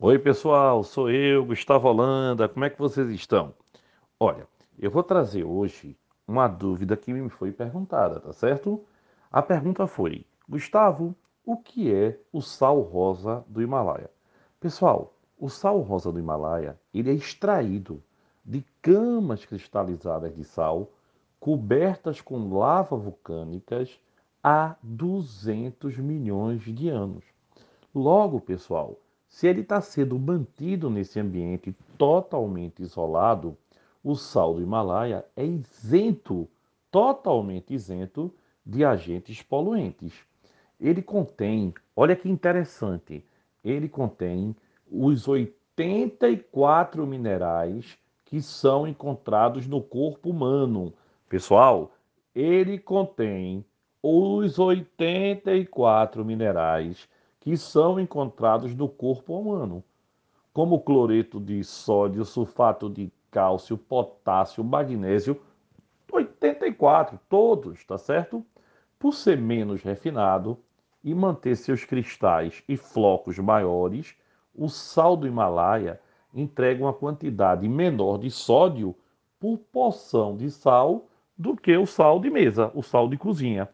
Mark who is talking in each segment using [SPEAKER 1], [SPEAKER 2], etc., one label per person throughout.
[SPEAKER 1] Oi, pessoal, sou eu, Gustavo Holanda. Como é que vocês estão? Olha, eu vou trazer hoje uma dúvida que me foi perguntada, tá certo? A pergunta foi: Gustavo, o que é o sal rosa do Himalaia? Pessoal, o sal rosa do Himalaia, ele é extraído de camas cristalizadas de sal cobertas com lava vulcânicas há 200 milhões de anos. Logo, pessoal, se ele está sendo mantido nesse ambiente totalmente isolado, o sal do Himalaia é isento, totalmente isento de agentes poluentes. Ele contém, olha que interessante, ele contém os 84 minerais que são encontrados no corpo humano. Pessoal, ele contém os 84 minerais que são encontrados no corpo humano, como cloreto de sódio, sulfato de cálcio, potássio, magnésio, 84, todos, tá certo? Por ser menos refinado e manter seus cristais e flocos maiores, o sal do Himalaia entrega uma quantidade menor de sódio por porção de sal do que o sal de mesa, o sal de cozinha.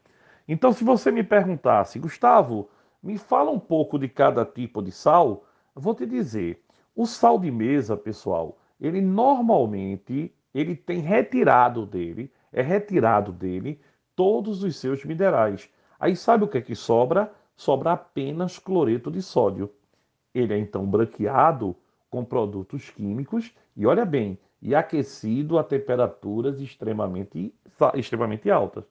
[SPEAKER 1] Então, se você me perguntasse, Gustavo, me fala um pouco de cada tipo de sal. Vou te dizer, o sal de mesa, pessoal, ele normalmente ele tem retirado dele, é retirado dele todos os seus minerais. Aí sabe o que é que sobra? Sobra apenas cloreto de sódio. Ele é então branqueado com produtos químicos e olha bem, e aquecido a temperaturas extremamente, extremamente altas.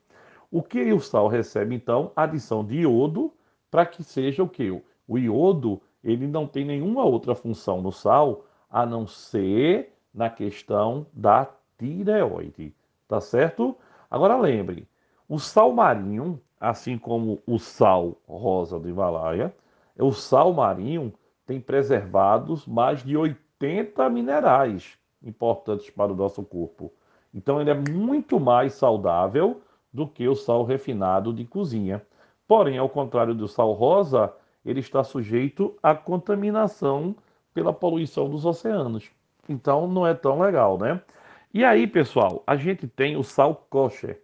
[SPEAKER 1] O que o sal recebe então? Adição de iodo para que seja o que? O iodo, ele não tem nenhuma outra função no sal a não ser na questão da tireoide, tá certo? Agora lembre, o sal marinho, assim como o sal rosa do Himalaia, o sal marinho tem preservados mais de 80 minerais importantes para o nosso corpo. Então ele é muito mais saudável do que o sal refinado de cozinha. Porém, ao contrário do sal rosa, ele está sujeito à contaminação pela poluição dos oceanos. Então, não é tão legal, né? E aí, pessoal, a gente tem o sal kosher.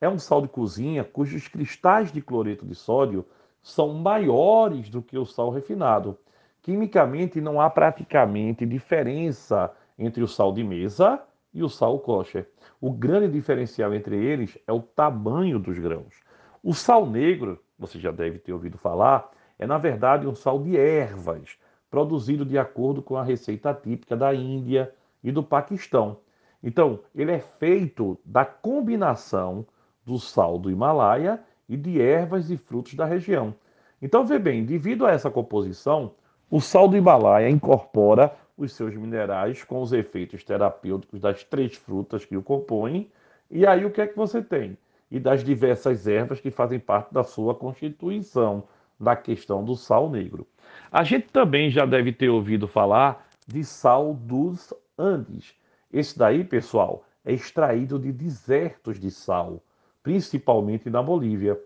[SPEAKER 1] É um sal de cozinha cujos cristais de cloreto de sódio são maiores do que o sal refinado. Quimicamente, não há praticamente diferença entre o sal de mesa e o sal kosher. O grande diferencial entre eles é o tamanho dos grãos. O sal negro, você já deve ter ouvido falar, é na verdade um sal de ervas, produzido de acordo com a receita típica da Índia e do Paquistão. Então, ele é feito da combinação do sal do Himalaia e de ervas e frutos da região. Então, vê bem, devido a essa composição, o sal do Himalaia incorpora os seus minerais com os efeitos terapêuticos das três frutas que o compõem. E aí o que é que você tem? E das diversas ervas que fazem parte da sua constituição, na questão do sal negro. A gente também já deve ter ouvido falar de sal dos Andes. Esse daí, pessoal, é extraído de desertos de sal, principalmente na Bolívia.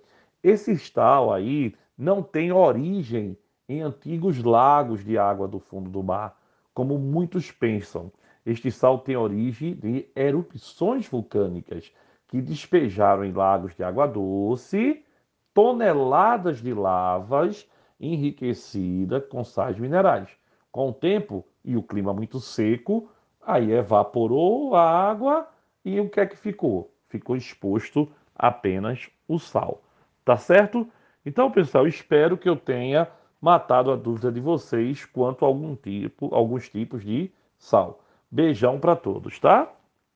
[SPEAKER 1] Esse sal aí não tem origem em antigos lagos de água do fundo do mar, como muitos pensam. Este sal tem origem de erupções vulcânicas que despejaram em lagos de água doce toneladas de lavas enriquecidas com sais minerais. Com o tempo e o clima muito seco, aí evaporou a água e o que é que ficou? Ficou exposto apenas o sal. Tá certo? Então, pessoal, espero que eu tenha matado a dúvida de vocês quanto a algum tipo, alguns tipos de sal. Beijão para todos, tá?